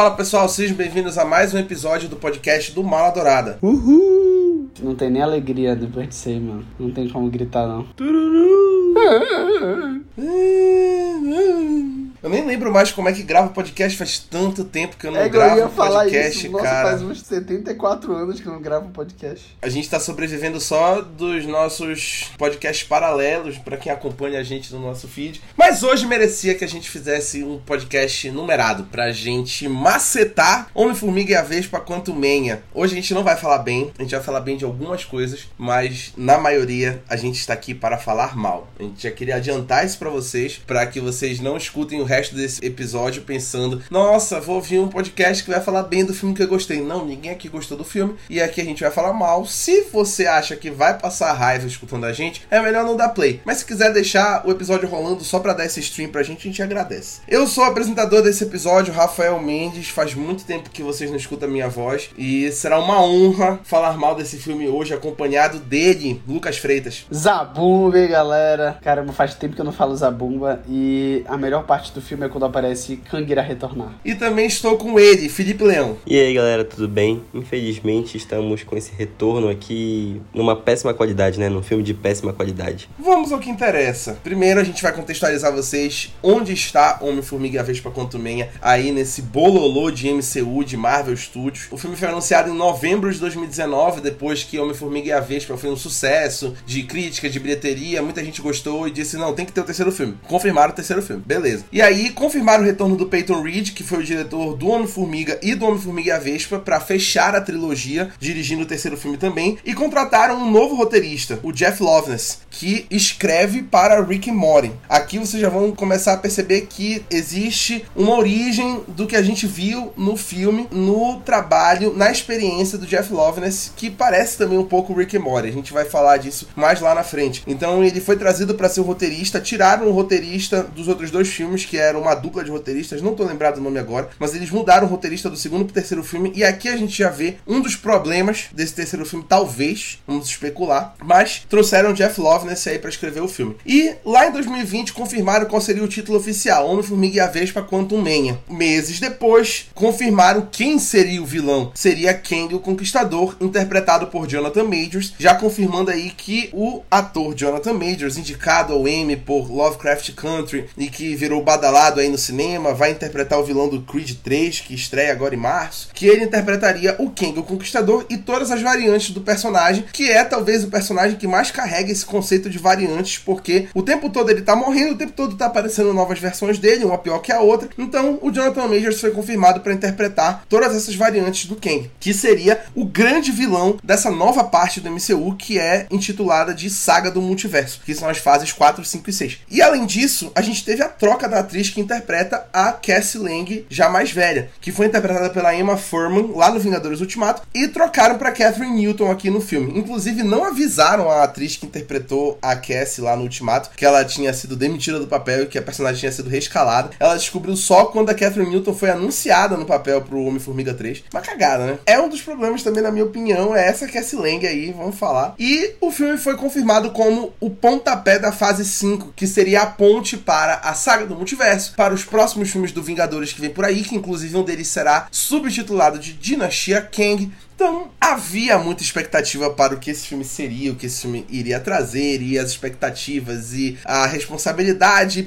Fala pessoal, sejam bem-vindos a mais um episódio do podcast do Mala Dourada. Uhul! Não tem nem alegria depois de ser, mano. Não tem como gritar, não. Tururu! Eu nem lembro mais como é que grava podcast, faz tanto tempo que eu não é gravo eu ia falar podcast, isso. Nossa, cara. faz uns 74 anos que eu não gravo podcast. A gente tá sobrevivendo só dos nossos podcasts paralelos, para quem acompanha a gente no nosso feed. Mas hoje merecia que a gente fizesse um podcast numerado, pra gente macetar Homem-Formiga e a Vespa quanto menha. Hoje a gente não vai falar bem, a gente vai falar bem de algumas coisas, mas na maioria a gente está aqui para falar mal. A gente já queria adiantar isso pra vocês, para que vocês não escutem o resto desse episódio pensando: nossa, vou ouvir um podcast que vai falar bem do filme que eu gostei. Não, ninguém aqui gostou do filme e aqui a gente vai falar mal. Se você acha que vai passar raiva escutando a gente, é melhor não dar play. Mas se quiser deixar o episódio rolando só para dar esse stream pra gente, a gente agradece. Eu sou o apresentador desse episódio, Rafael Mendes. Faz muito tempo que vocês não escutam a minha voz e será uma honra falar mal desse filme hoje, acompanhado dele, Lucas Freitas. Zabumba, galera? Caramba, faz tempo que eu não falo Zabumba e a melhor parte do filme é quando aparece Kangira retornar. E também estou com ele, Felipe Leão. E aí galera, tudo bem? Infelizmente estamos com esse retorno aqui numa péssima qualidade, né? Num filme de péssima qualidade. Vamos ao que interessa. Primeiro a gente vai contextualizar vocês onde está Homem-Formiga e a Vespa Quantumania aí nesse bololô de MCU, de Marvel Studios. O filme foi anunciado em novembro de 2019, depois que Homem-Formiga e a Vespa foi um sucesso de crítica, de bilheteria, muita gente gostou e disse, não, tem que ter o terceiro filme. Confirmaram o terceiro filme, beleza. E aí confirmaram o retorno do Peyton Reed, que foi o diretor do Homem-Formiga e do Homem-Formiga e a Vespa, para fechar a trilogia, dirigindo o terceiro filme também, e contrataram um novo roteirista, o Jeff Loveness, que escreve para Rick and Morty. Aqui vocês já vão começar a perceber que existe uma origem do que a gente viu no filme, no trabalho, na experiência do Jeff Loveness, que parece também um pouco Rick and Morty. A gente vai falar disso mais lá na frente. Então ele foi trazido para ser o roteirista, tiraram o roteirista dos outros dois filmes, que era uma dupla de roteiristas, não tô lembrado o nome agora, mas eles mudaram o roteirista do segundo pro terceiro filme, e aqui a gente já vê um dos problemas desse terceiro filme, talvez, vamos especular, mas trouxeram Jeff Loveness aí para escrever o filme. E lá em 2020 confirmaram qual seria o título oficial, Homem-Formiga e a Vespa Quantum Mania. Meses depois, confirmaram quem seria o vilão. Seria Kang o Conquistador, interpretado por Jonathan Majors, já confirmando aí que o ator Jonathan Majors, indicado ao Emmy por Lovecraft Country e que virou badalado aí no cinema, vai interpretar o vilão do Creed 3, que estreia agora em março, que ele interpretaria o Kang o Conquistador e todas as variantes do personagem, que é talvez o personagem que mais carrega esse conceito de variantes, porque o tempo todo ele tá morrendo, o tempo todo tá aparecendo novas versões dele, uma pior que a outra. Então, o Jonathan Majors foi confirmado para interpretar todas essas variantes do Kang, que seria o grande vilão dessa nova parte do MCU que é intitulada de Saga do Multiverso, que são as fases 4, 5 e 6. E além disso, a gente teve a troca da atriz que interpreta a Cassie Lang, já mais velha, que foi interpretada pela Emma Furman lá no Vingadores Ultimato, e trocaram para Catherine Newton aqui no filme. Inclusive, não avisaram a atriz que interpretou a Cassie lá no Ultimato que ela tinha sido demitida do papel e que a personagem tinha sido reescalada. Ela descobriu só quando a Catherine Newton foi anunciada no papel pro Homem-Formiga 3. Uma cagada, né? É um dos problemas também, na minha opinião, é essa Cassie Lang aí, vamos falar. E o filme foi confirmado como o pontapé da fase 5, que seria a ponte para a saga do multiverso, para os próximos filmes do Vingadores que vem por aí, que inclusive um deles será subtitulado de Dinastia Kang. Então, havia muita expectativa para o que esse filme seria, o que esse filme iria trazer, e as expectativas e a responsabilidade.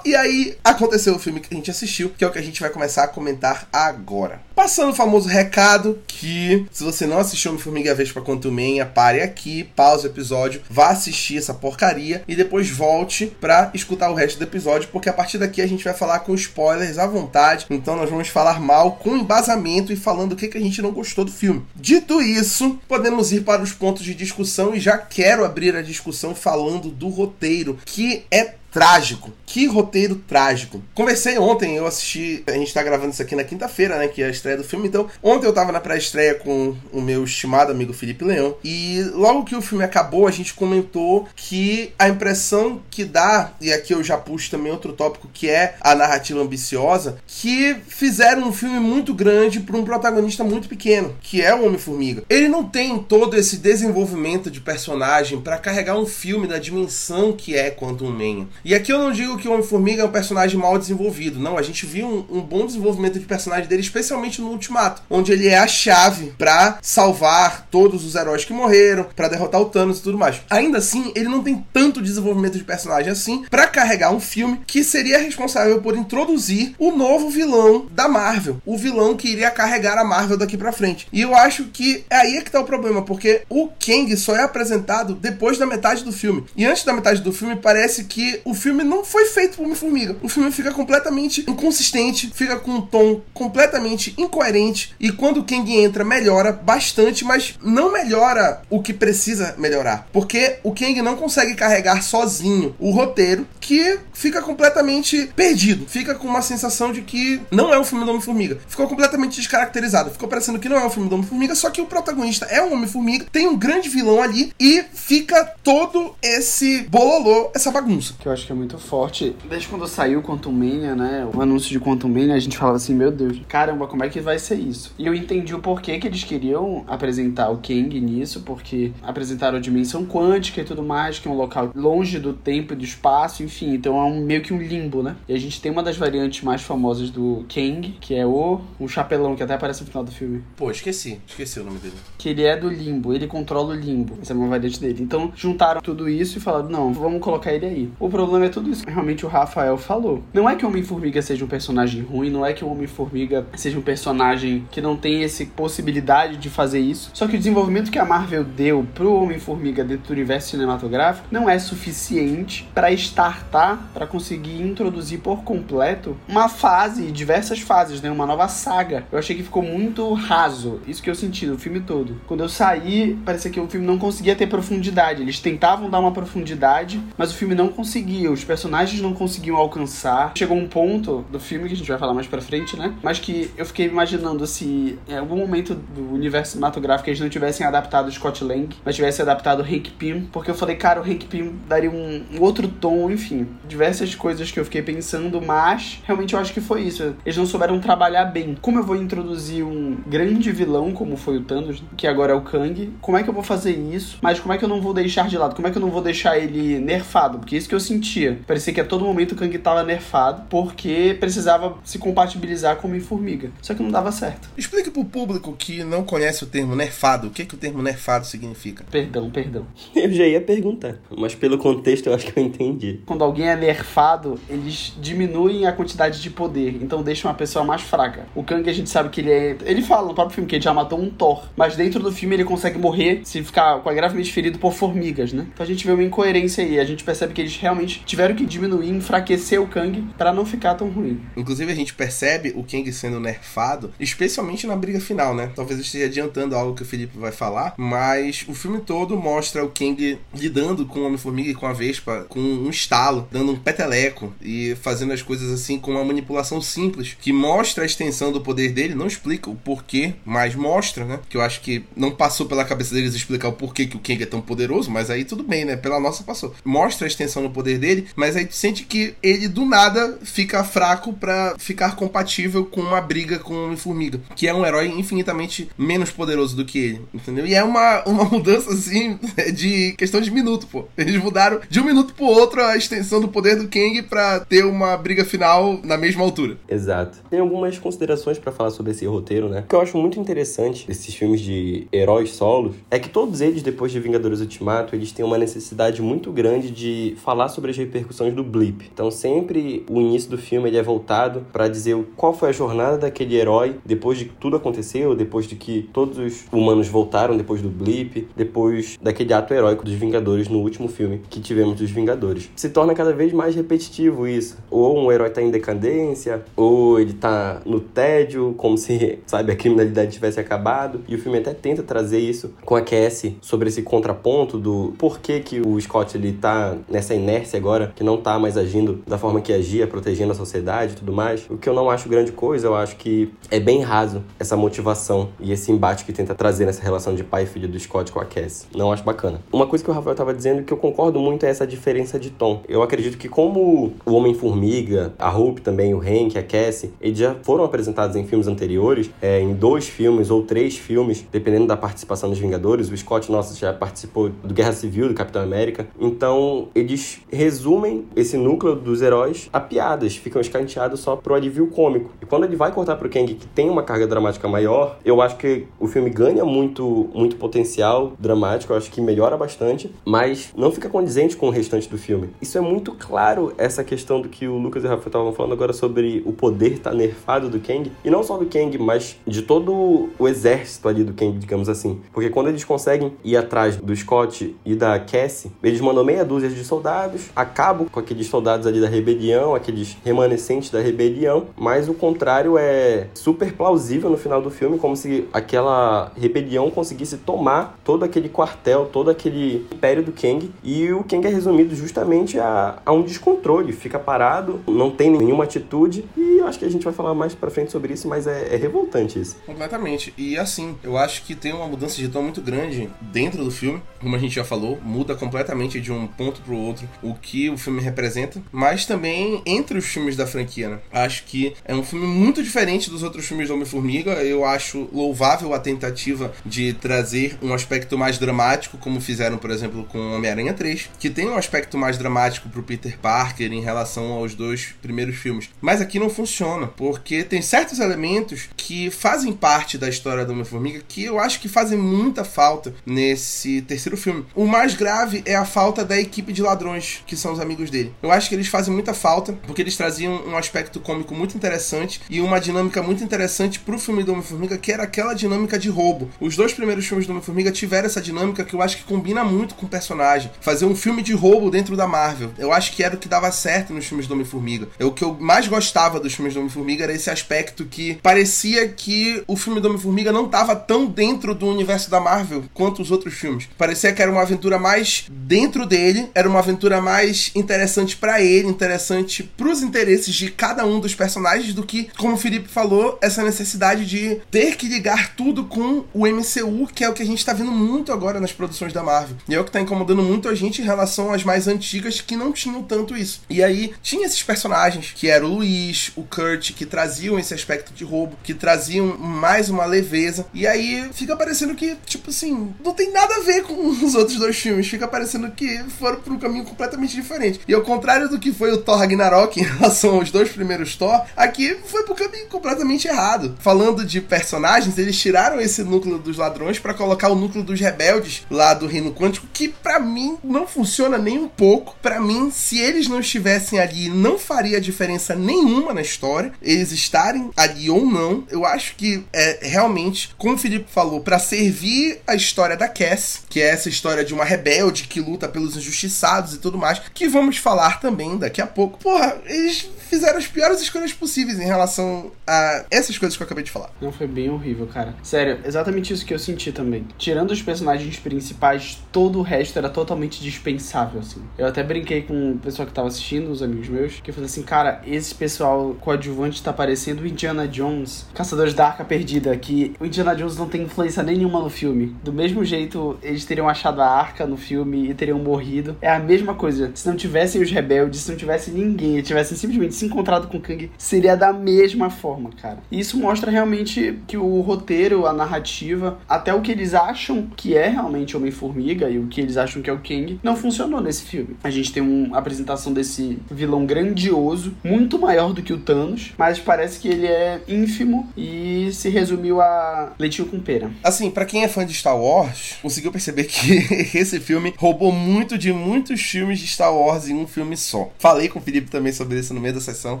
E aí aconteceu o filme que a gente assistiu, que é o que a gente vai começar a comentar agora. Passando o famoso recado que se você não assistiu Homem-Formiga Vespa Quantumania, pare aqui, pause o episódio, vá assistir essa porcaria e depois volte para escutar o resto do episódio, porque a partir daqui a gente vai falar com spoilers à vontade. Então nós vamos falar mal com embasamento e falando o que, que a gente não gostou do filme. Dito isso, podemos ir para os pontos de discussão e já quero abrir a discussão falando do roteiro, que é trágico. Que roteiro trágico. Conversei ontem, eu assisti. A gente tá gravando isso aqui na quinta-feira, né? Que é a estreia do filme. Então, ontem eu tava na pré-estreia com o meu estimado amigo Felipe Leão. E logo que o filme acabou, a gente comentou que a impressão que dá, e aqui eu já puxo também outro tópico que é a narrativa ambiciosa, que fizeram um filme muito grande para um protagonista muito pequeno, que é o Homem-Formiga. Ele não tem todo esse desenvolvimento de personagem para carregar um filme da dimensão que é Quantum Mania. E aqui eu não digo que o Homem-Formiga é um personagem mal desenvolvido. Não, a gente viu um, um, bom desenvolvimento de personagem dele, especialmente no Ultimato, onde ele é a chave para salvar todos os heróis que morreram, para derrotar o Thanos e tudo mais. Ainda assim, ele não tem tanto desenvolvimento de personagem assim para carregar um filme que seria responsável por introduzir o novo vilão da Marvel, o vilão que iria carregar a Marvel daqui para frente. E eu acho que é aí é que tá o problema, porque o Kang só é apresentado depois da metade do filme. E antes da metade do filme, parece que o filme não foi feito por Homem-Formiga. O filme fica completamente inconsistente, fica com um tom completamente incoerente. E quando o Kang entra, melhora bastante, mas não melhora o que precisa melhorar. Porque o Kang não consegue carregar sozinho o roteiro, que fica completamente perdido. Fica com uma sensação de que não é um filme do Homem-Formiga. Ficou completamente descaracterizado. Ficou parecendo que não é um filme do Homem-Formiga, só que o protagonista é um Homem-Formiga, tem um grande vilão ali e fica todo esse bololô, essa bagunça. Que eu acho que é muito forte. Desde quando saiu Quantum Mania, né? O anúncio de Quantum Mania, a gente falava assim, meu Deus, caramba, como é que vai ser isso? E eu entendi o porquê que eles queriam apresentar o Kang nisso, porque apresentaram a dimensão quântica e tudo mais, que é um local longe do tempo e do espaço, enfim, então é um, meio que um limbo, né? E a gente tem uma das variantes mais famosas do Kang, que é o, o chapelão, que até aparece no final do filme. Pô, esqueci, esqueci o nome dele. Que ele é do limbo, ele controla o limbo. Essa é uma variante dele. Então juntaram tudo isso e falaram, não, vamos colocar ele aí. O problema é tudo isso realmente o Rafael falou. Não é que o Homem-Formiga seja um personagem ruim, não é que o Homem-Formiga seja um personagem que não tem essa possibilidade de fazer isso. Só que o desenvolvimento que a Marvel deu pro Homem-Formiga dentro do universo cinematográfico não é suficiente para startar, para conseguir introduzir por completo uma fase, diversas fases, né? Uma nova saga. Eu achei que ficou muito raso. Isso que eu senti no filme todo. Quando eu saí, parecia que o filme não conseguia ter profundidade. Eles tentavam dar uma profundidade, mas o filme não conseguia. Os personagens não conseguiam alcançar. Chegou um ponto do filme que a gente vai falar mais pra frente, né? Mas que eu fiquei imaginando se em algum momento do universo cinematográfico eles não tivessem adaptado Scott Lang, mas tivessem adaptado Hank Pym, porque eu falei, cara, o Hank Pym daria um, um outro tom, enfim. Diversas coisas que eu fiquei pensando, mas realmente eu acho que foi isso. Eles não souberam trabalhar bem. Como eu vou introduzir um grande vilão, como foi o Thanos, que agora é o Kang, como é que eu vou fazer isso? Mas como é que eu não vou deixar de lado? Como é que eu não vou deixar ele nerfado? Porque isso que eu sentia. Parecia que a todo momento o Kang tava nerfado, porque precisava se compatibilizar com o Homem-Formiga. Só que não dava certo. Explique pro público que não conhece o termo nerfado, o que, que o termo nerfado significa. Perdão, perdão. Eu já ia perguntar, mas pelo contexto eu acho que eu entendi. Quando alguém é nerfado, eles diminuem a quantidade de poder, então deixam uma pessoa mais fraca. O Kang a gente sabe que ele é. Ele fala no próprio filme que ele já matou um Thor, mas dentro do filme ele consegue morrer se ficar gravemente ferido por formigas, né? Então a gente vê uma incoerência aí. A gente percebe que eles realmente tiveram que diminuir, enfraquecer o Kang para não ficar tão ruim. Inclusive a gente percebe o Kang sendo nerfado, especialmente na briga final, né? Talvez eu esteja adiantando algo que o Felipe vai falar, mas o filme todo mostra o Kang lidando com o Homem-Formiga e com a Vespa com um estalo, dando um peteleco e fazendo as coisas assim com uma manipulação simples, que mostra a extensão do poder dele, não explica o porquê, mas mostra, né? Que eu acho que não passou pela cabeça deles explicar o porquê que o Kang é tão poderoso, mas aí tudo bem, né? Pela nossa passou. Mostra a extensão do poder dele, mas aí tu sente que ele do nada fica fraco para ficar compatível com uma briga com o Homem-Formiga, que é um herói infinitamente menos poderoso do que ele, entendeu? E é uma, uma mudança assim de questão de minuto, pô. Eles mudaram de um minuto pro outro a extensão do poder do Kang para ter uma briga final na mesma altura. Exato. Tem algumas considerações para falar sobre esse roteiro, né? O que eu acho muito interessante desses filmes de heróis solos é que todos eles, depois de Vingadores Ultimato, eles têm uma necessidade muito grande de falar sobre as repercussões do blip. Então, sempre o início do filme ele é voltado para dizer qual foi a jornada daquele herói depois de que tudo aconteceu, depois de que todos os humanos voltaram depois do blip, depois daquele ato heróico dos Vingadores no último filme que tivemos dos Vingadores. Se torna cada vez mais repetitivo isso. Ou um herói tá em decadência, ou ele tá no tédio, como se, sabe, a criminalidade tivesse acabado. E o filme até tenta trazer isso com a Cassie sobre esse contraponto do porquê que o Scott ele tá nessa inércia agora, que não tá mais agindo da forma que agia, protegendo a sociedade e tudo mais. O que eu não acho grande coisa, eu acho que é bem raso essa motivação e esse embate que tenta trazer nessa relação de pai e filho do Scott com a Cassie. Não acho bacana. Uma coisa que o Rafael tava dizendo que eu concordo muito é essa diferença de tom. Eu acredito que como o Homem-Formiga, a Hope também, o Hank, a Cassie, eles já foram apresentados em filmes anteriores, é, em dois filmes ou três filmes, dependendo da participação dos Vingadores. O Scott, nossa, já participou do Guerra Civil, do Capitão América. Então, eles resumem esse núcleo dos heróis a piadas, ficam escanteados só pro alívio cômico. E quando ele vai cortar pro Kang, que tem uma carga dramática maior, eu acho que o filme ganha muito, muito potencial dramático, eu acho que melhora bastante, mas não fica condizente com o restante do filme. Isso é muito claro, essa questão do que o Lucas e o Rafael estavam falando agora sobre o poder tá nerfado do Kang, e não só do Kang, mas de todo o exército ali do Kang, digamos assim. Porque quando eles conseguem ir atrás do Scott e da Cassie, eles mandam meia dúzia de soldados, acabam com aqueles soldados ali da rebelião, aqueles remanescentes da rebelião, mas o contrário é super plausível no final do filme, como se aquela rebelião conseguisse tomar todo aquele quartel, todo aquele império do Kang, e o Kang é resumido justamente a, a um descontrole, fica parado, não tem nenhuma atitude, e eu acho que a gente vai falar mais pra frente sobre isso, mas é, é revoltante isso. Completamente. E assim, eu acho que tem uma mudança de tom muito grande dentro do filme, como a gente já falou, muda completamente de um ponto pro outro o que o filme representa, mas também entre os filmes da franquia, né? Acho que é um filme muito diferente dos outros filmes do Homem-Formiga. Eu acho louvável a tentativa de trazer um aspecto mais dramático, como fizeram, por exemplo, com Homem-Aranha 3, que tem um aspecto mais dramático pro Peter Parker em relação aos dois primeiros filmes. Mas aqui não funciona, porque tem certos elementos que fazem parte da história do Homem-Formiga que eu acho que fazem muita falta nesse terceiro filme. O mais grave é a falta da equipe de ladrões, que são os amigos dele. Eu acho que eles fazem muita falta, porque eles traziam um aspecto cômico muito interessante e uma dinâmica muito interessante pro filme do Homem-Formiga, que era aquela dinâmica de roubo. Os dois primeiros filmes do Homem-Formiga tiveram essa dinâmica que eu acho que combina muito com o personagem. Fazer um filme de roubo dentro da Marvel. Eu acho que era o que dava certo nos filmes do Homem-Formiga. O que eu mais gostava dos filmes do Homem-Formiga era esse aspecto que parecia que o filme do Homem-Formiga não estava tão dentro do universo da Marvel quanto os outros filmes. Parecia que era uma aventura mais dentro dele, era uma aventura mais interessante para ele, interessante pros interesses de cada um dos personagens do que, como o Felipe falou, essa necessidade de ter que ligar tudo com o MCU, que é o que a gente tá vendo muito agora nas produções da Marvel. E é o que tá incomodando muito a gente em relação às mais antigas que não tinham tanto isso. E aí tinha esses personagens que era o Luiz, o Kurt, que traziam esse aspecto de roubo, que traziam mais uma leveza. E aí fica parecendo que, tipo assim, não tem nada a ver com os outros dois filmes. Fica parecendo que foram por um caminho completamente diferente. E ao contrário do que foi o Thor Ragnarok em relação aos dois primeiros Thor, aqui foi pro caminho completamente errado. Falando de personagens, eles tiraram esse núcleo dos ladrões para colocar o núcleo dos rebeldes lá do Reino Quântico, que para mim não funciona nem um pouco. Para mim, se eles não estivessem ali, não faria diferença nenhuma na história. Eles estarem ali ou não, eu acho que é realmente, como o Felipe falou, para servir a história da Cass, que é essa história de uma rebelde que luta pelos injustiçados e tudo mais, que vamos falar também daqui a pouco. Porra, eles fizeram as piores escolhas possíveis em relação a essas coisas que eu acabei de falar. Não, foi bem horrível, cara. Sério, exatamente isso que eu senti também. Tirando os personagens principais, todo o resto era totalmente dispensável, assim. Eu até brinquei com o pessoal que tava assistindo, os amigos meus, que eu falei assim, cara, esse pessoal coadjuvante tá parecendo o Indiana Jones, Caçadores da Arca Perdida, que o Indiana Jones não tem influência nenhuma no filme. Do mesmo jeito, eles teriam achado a arca no filme e teriam morrido. É a mesma coisa. Se não tivessem os rebeldes, se não tivesse ninguém, tivessem simplesmente se encontrado com o Kang, seria da mesma forma, cara. E isso mostra realmente que o roteiro, a narrativa, até o que eles acham que é realmente Homem-Formiga e o que eles acham que é o Kang, não funcionou nesse filme. A gente tem uma apresentação desse vilão grandioso, muito maior do que o Thanos, mas parece que ele é ínfimo e se resumiu a leitinho com pera. Assim, para quem é fã de Star Wars, conseguiu perceber que esse filme roubou muito de muitos filmes de Star Wars em um filme só. Falei com o Felipe também sobre isso no meio da sessão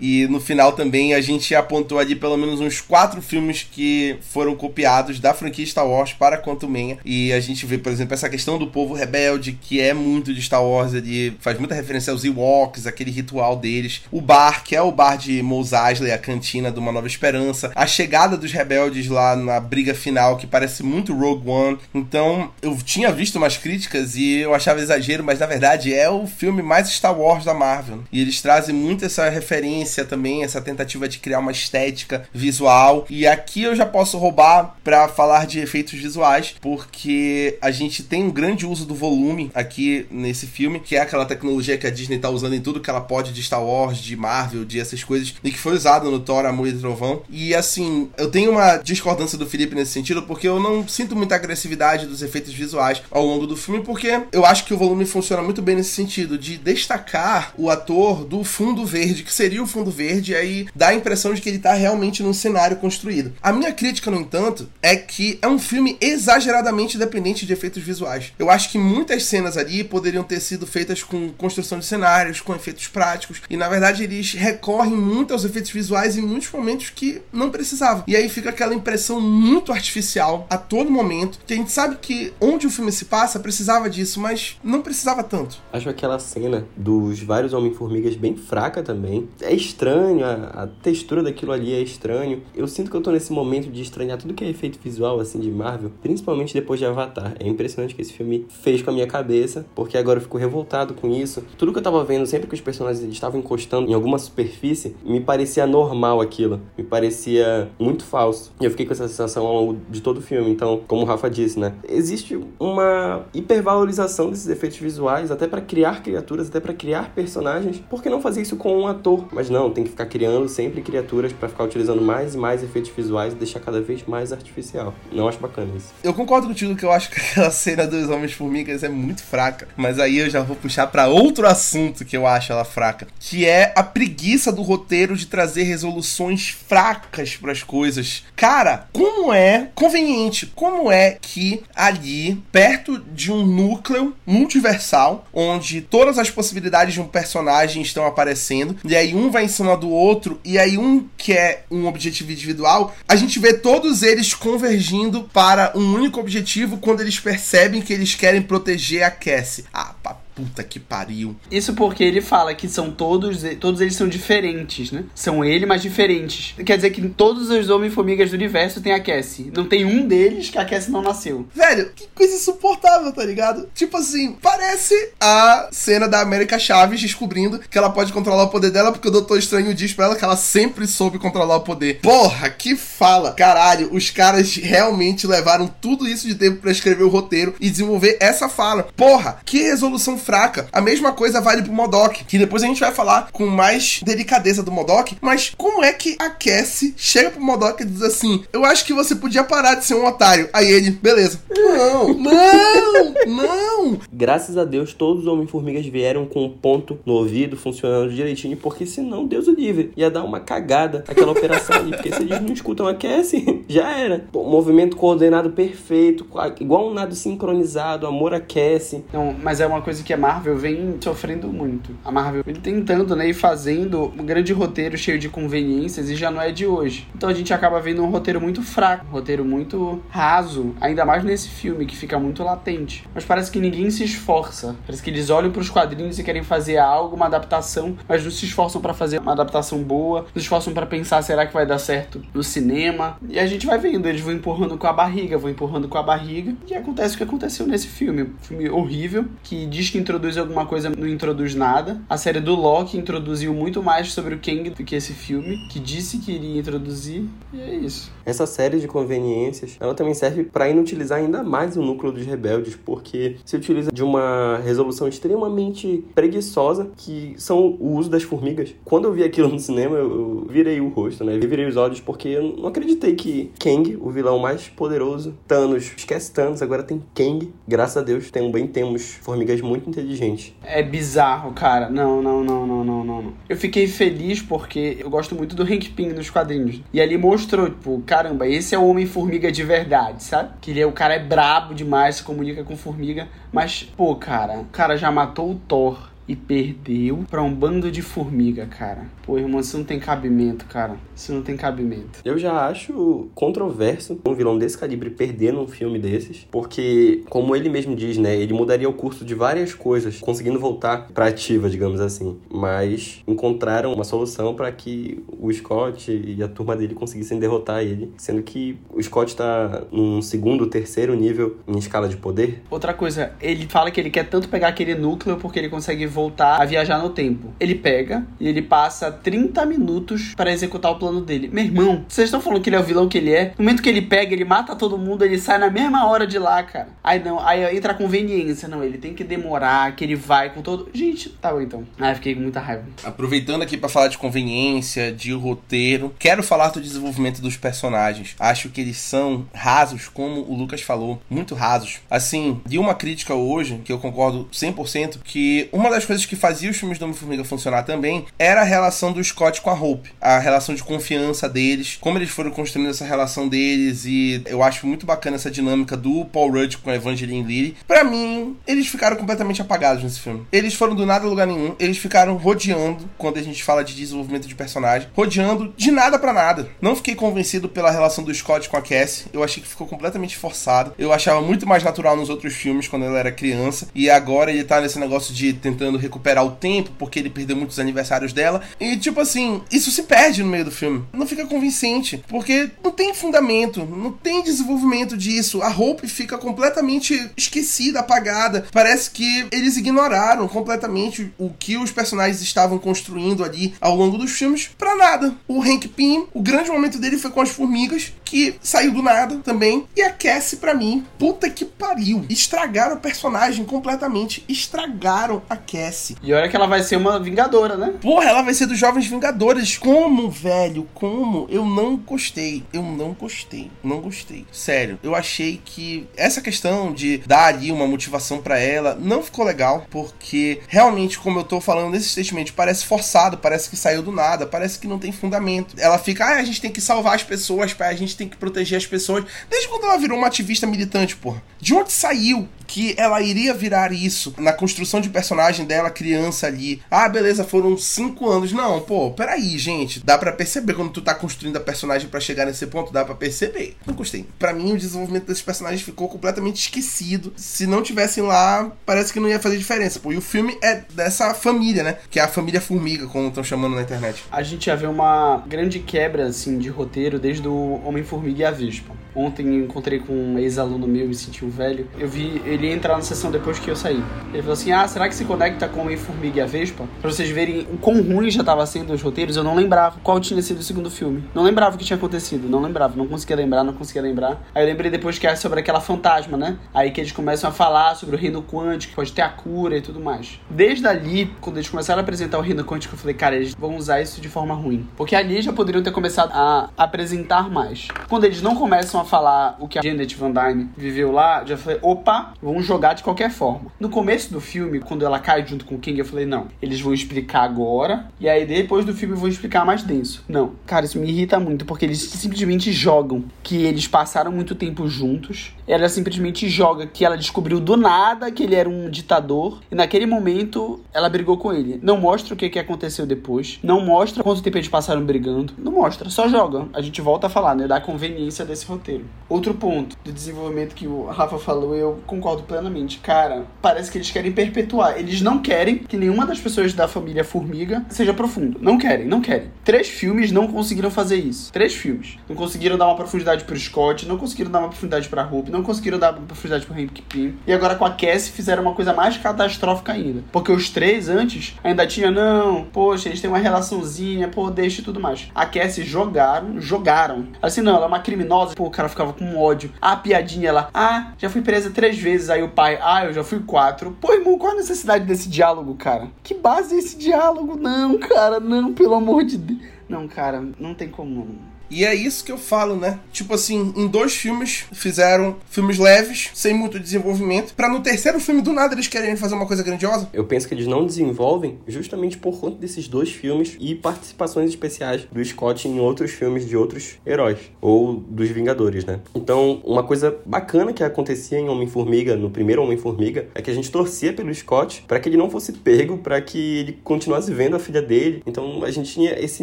e no final também a gente apontou ali pelo menos uns quatro filmes que foram copiados da franquia Star Wars para Quantum Mania e a gente vê, por exemplo, essa questão do povo rebelde que é muito de Star Wars, ele faz muita referência aos Ewoks, aquele ritual deles. O bar, que é o bar de Mos Eisley, a cantina de Uma Nova Esperança. A chegada dos rebeldes lá na briga final, que parece muito Rogue One. Então, eu tinha visto umas críticas e eu achava exagero, mas na verdade é o filme mais Star Wars da Marvel. E eles trazem muito essa referência também, essa tentativa de criar uma estética visual. E aqui eu já posso roubar para falar de efeitos visuais, porque a gente tem um grande uso do volume aqui nesse filme, que é aquela tecnologia que a Disney tá usando em tudo que ela pode de Star Wars, de Marvel, de essas coisas, e que foi usado no Thor, Amor e Trovão. E assim, eu tenho uma discordância do Felipe nesse sentido, porque eu não sinto muita agressividade dos efeitos visuais ao longo do filme, porque eu acho que o volume funciona muito bem nesse sentido sentido de destacar o ator do fundo verde, que seria o fundo verde, e aí dá a impressão de que ele tá realmente num cenário construído. A minha crítica, no entanto, é que é um filme exageradamente dependente de efeitos visuais. Eu acho que muitas cenas ali poderiam ter sido feitas com construção de cenários, com efeitos práticos, e na verdade eles recorrem muito aos efeitos visuais em muitos momentos que não precisavam. E aí fica aquela impressão muito artificial a todo momento, que a gente sabe que onde o filme se passa precisava disso, mas não precisava tanto. Acho aquela cena dos vários Homem-Formigas bem fraca também. É estranho, a, a, textura daquilo ali é estranho. Eu sinto que eu tô nesse momento de estranhar tudo que é efeito visual, assim, de Marvel, principalmente depois de Avatar. É impressionante que esse filme fez com a minha cabeça, porque agora eu fico revoltado com isso. Tudo que eu tava vendo, sempre que os personagens estavam encostando em alguma superfície, me parecia normal aquilo. Me parecia muito falso. E eu fiquei com essa sensação ao longo de todo o filme. Então, como o Rafa disse, né? Existe uma hipervalorização desses efeitos visuais, até para criar criaturas, até para criar personagens. Por que não fazer isso com um ator? Mas não, tem que ficar criando sempre criaturas para ficar utilizando mais e mais efeitos visuais e deixar cada vez mais artificial. Não acho bacana isso. Eu concordo contigo que eu acho que aquela cena dos Homens-Formigas é muito fraca. Mas aí eu já vou puxar para outro assunto que eu acho ela fraca, que é a preguiça do roteiro de trazer resoluções fracas para as coisas. Cara, como é conveniente, como é que ali, perto de um núcleo multiversal, onde todas as possibilidades de um personagem estão aparecendo, e aí um vai em cima do outro, e aí um quer um objetivo individual, a gente vê todos eles convergindo para um único objetivo quando eles percebem que eles querem proteger a Cassie. Ah, puta que pariu. Isso porque ele fala que são todos, todos eles são diferentes, né? São ele, mas diferentes. Quer dizer que todos os Homem-Formigas do universo têm a Cassie. Não tem um deles que a Cassie não nasceu. Velho, que coisa insuportável, tá ligado? Tipo assim, parece a cena da América Chaves descobrindo que ela pode controlar o poder dela porque o Doutor Estranho diz pra ela que ela sempre soube controlar o poder. Porra, que fala! Caralho, os caras realmente levaram tudo isso de tempo para escrever o roteiro e desenvolver essa fala. Porra, que resolução fraca. A mesma coisa vale pro Modok, que depois a gente vai falar com mais delicadeza do Modok, mas como é que a Cassie chega pro Modok e diz assim: Eu acho que você podia parar de ser um otário. Aí ele, beleza. Não, não, não. Graças a Deus, todos os Homem-Formigas vieram com um ponto no ouvido funcionando direitinho, porque senão, Deus o livre, ia dar uma cagada aquela operação ali, porque se eles não escutam a Cassie, já era. Pô, movimento coordenado perfeito, igual um nado sincronizado, amor a Cassie. Não, mas é uma coisa que a Marvel vem sofrendo muito. A Marvel vem tentando, né, e fazendo um grande roteiro cheio de conveniências e já não é de hoje. Então a gente acaba vendo um roteiro muito fraco, um roteiro muito raso, ainda mais nesse filme que fica muito latente. Mas parece que ninguém se esforça. Parece que eles olham para os quadrinhos e querem fazer algo, uma adaptação, mas não se esforçam para fazer uma adaptação boa, não se esforçam para pensar será que vai dar certo no cinema. E a gente vai vendo, eles vão empurrando com a barriga, vão empurrando com a barriga, e acontece o que aconteceu nesse filme. Um filme horrível que diz que introduz alguma coisa, não introduz nada. A série do Loki introduziu muito mais sobre o Kang do que esse filme, que disse que iria introduzir, e é isso. Essa série de conveniências, ela também serve para inutilizar ainda mais o núcleo dos rebeldes, porque se utiliza de uma resolução extremamente preguiçosa, que são o uso das formigas. Quando eu vi aquilo no cinema, eu virei o rosto, né? Eu virei os olhos porque eu não acreditei que Kang, o vilão mais poderoso, Thanos, esquece Thanos, agora tem Kang. Graças a Deus, também temos formigas muito inteligente. É bizarro, cara. Não, não, não, não, não, não. Eu fiquei feliz porque eu gosto muito do Hank Pym nos quadrinhos. E ali mostrou, tipo, caramba, esse é o Homem-Formiga de verdade, sabe? Que ele é, o cara é brabo demais, se comunica com formiga. Mas, pô, cara, o cara já matou o Thor e perdeu para um bando de formiga, cara. Pô, irmão, isso não tem cabimento, cara. Isso não tem cabimento. Eu já acho controverso um vilão desse calibre perder num filme desses, porque, como ele mesmo diz, né, ele mudaria o curso de várias coisas, conseguindo voltar pra ativa, digamos assim. Mas encontraram uma solução para que o Scott e a turma dele conseguissem derrotar ele, sendo que o Scott tá num segundo, terceiro nível em escala de poder. Outra coisa, ele fala que ele quer tanto pegar aquele núcleo porque ele consegue voltar a viajar no tempo. Ele pega e ele passa 30 minutos para executar o plano dele. Meu irmão, vocês estão falando que ele é o vilão que ele é? No momento que ele pega, ele mata todo mundo, ele sai na mesma hora de lá, cara. Aí não, aí entra a conveniência. Não, ele tem que demorar, que ele vai com todo. Gente, tá bom então. Aí fiquei com muita raiva. Aproveitando aqui para falar de conveniência, de roteiro, quero falar do desenvolvimento dos personagens. Acho que eles são rasos, como o Lucas falou, muito rasos. Assim, de uma crítica hoje, que eu concordo 100%, que uma das das coisas que fazia os filmes do Homem-Formiga funcionar também era a relação do Scott com a Hope. A relação de confiança deles, como eles foram construindo essa relação deles. E eu acho muito bacana essa dinâmica do Paul Rudd com a Evangeline Lilly. Pra mim, eles ficaram completamente apagados nesse filme. Eles foram do nada a lugar nenhum. Eles ficaram rodeando, quando a gente fala de desenvolvimento de personagem, rodeando de nada para nada. Não fiquei convencido pela relação do Scott com a Cassie. Eu achei que ficou completamente forçado. Eu achava muito mais natural nos outros filmes quando ela era criança. E agora ele tá nesse negócio de tentando recuperar o tempo, porque ele perdeu muitos aniversários dela. E tipo assim, isso se perde no meio do filme. Não fica convincente. Porque não tem fundamento, não tem desenvolvimento disso. A Hope fica completamente esquecida, apagada. Parece que eles ignoraram completamente o que os personagens estavam construindo ali ao longo dos filmes para nada. O Hank Pym, o grande momento dele foi com as formigas, que saiu do nada também. E a Cassie, para mim, puta que pariu. Estragaram o personagem completamente. Estragaram a Cassie. E olha que ela vai ser uma vingadora, né? Porra, ela vai ser dos Jovens Vingadores. Como, velho? Como? Eu não gostei. Eu não gostei. Não gostei. Sério. Eu achei que essa questão de dar ali uma motivação para ela não ficou legal. Porque realmente, como eu tô falando nesse statement, parece forçado. Parece que saiu do nada. Parece que não tem fundamento. Ela fica, ah, a gente tem que salvar as pessoas, a gente tem que proteger as pessoas. Desde quando ela virou uma ativista militante, porra. De onde saiu que ela iria virar isso na construção de personagem dela, criança ali? Ah, beleza, foram cinco anos. Não, pô, peraí, gente. Dá para perceber quando tu tá construindo a personagem para chegar nesse ponto, dá para perceber. Não gostei. Para mim, o desenvolvimento desses personagens ficou completamente esquecido. Se não tivessem lá, parece que não ia fazer diferença. Pô, e o filme é dessa família, né? Que é a família Formiga, como estão chamando na internet. A gente já vê uma grande quebra, assim, de roteiro desde o Homem-Formiga e a Vespa. Ontem encontrei com um ex-aluno meu, me senti um velho. Eu vi ele entrar na sessão depois que eu saí. Ele falou assim: Ah, será que se conecta com o Homem-Formiga e a Vespa? Pra vocês verem o quão ruim já tava sendo os roteiros, eu não lembrava qual tinha sido o segundo filme. Não lembrava o que tinha acontecido, não lembrava, não conseguia lembrar, não conseguia lembrar. Aí eu lembrei depois que é sobre aquela fantasma, né? Aí que eles começam a falar sobre o reino quântico, que pode ter a cura e tudo mais. Desde ali, quando eles começaram a apresentar o reino quântico, eu falei, cara, eles vão usar isso de forma ruim. Porque ali já poderiam ter começado a apresentar mais. Quando eles não começam a falar o que a Janet Van Dyne viveu lá, já falei, opa, vamos jogar de qualquer forma. No começo do filme, quando ela cai junto com o King, eu falei, não, eles vão explicar agora, e aí depois do filme vão explicar mais denso. Não. Cara, isso me irrita muito, porque eles simplesmente jogam que eles passaram muito tempo juntos. Ela simplesmente joga que ela descobriu do nada que ele era um ditador, e naquele momento ela brigou com ele. Não mostra o que, que aconteceu depois, não mostra quanto tempo eles passaram brigando, não mostra, só joga. A gente volta a falar, né, da conveniência desse roteiro. Outro ponto de desenvolvimento que o Rafa falou, eu concordo plenamente. Cara, parece que eles querem perpetuar. Eles não querem que nenhuma das pessoas da família Formiga seja profundo. Não querem, não querem. Três filmes não conseguiram fazer isso. Três filmes. Não conseguiram dar uma profundidade pro Scott, não conseguiram dar uma profundidade pra Hope, não conseguiram dar uma profundidade pro Hank Pym. E agora com a Cassie fizeram uma coisa mais catastrófica ainda. Porque os três antes ainda tinha, não, poxa, eles têm uma relaçãozinha, pô, deixa e tudo mais. A Cassie jogaram, jogaram. Assim, não, ela é uma criminosa, pô, o cara ficava com ódio. A piadinha lá, ah, já fui presa três vezes. Aí o pai, ah, eu já fui quatro. Pô, irmão, qual a necessidade desse diálogo, cara? Que base é esse diálogo? Não, cara, não, pelo amor de Deus. Não, cara, não tem como. E é isso que eu falo, né? Tipo assim, em dois filmes fizeram filmes leves, sem muito desenvolvimento, para no terceiro filme do nada eles querem fazer uma coisa grandiosa. Eu penso que eles não desenvolvem justamente por conta desses dois filmes e participações especiais do Scott em outros filmes de outros heróis ou dos Vingadores, né? Então, uma coisa bacana que acontecia em Homem-Formiga, no primeiro Homem-Formiga, é que a gente torcia pelo Scott para que ele não fosse pego, para que ele continuasse vendo a filha dele. Então, a gente tinha esse